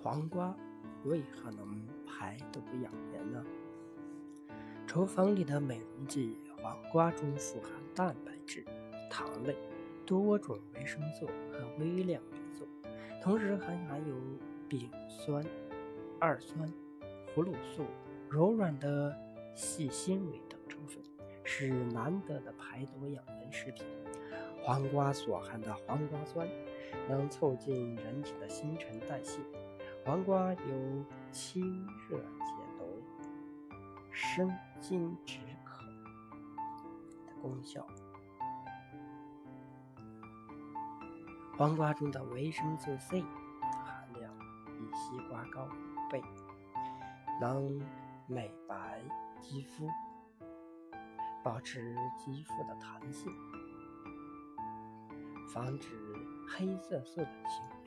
黄瓜为何能排毒养颜呢？厨房里的美容剂黄瓜中富含蛋白质、糖类、多种维生素和微量元素，同时还含有丙酸、二酸、葫芦素、柔软的细纤维等成分，是难得的排毒养颜食品。黄瓜所含的黄瓜酸能促进人体的新陈代谢。黄瓜有清热解毒、生津止渴的功效。黄瓜中的维生素 C 含量比西瓜高五倍，能美白肌肤，保持肌肤的弹性。防止黑色素的形成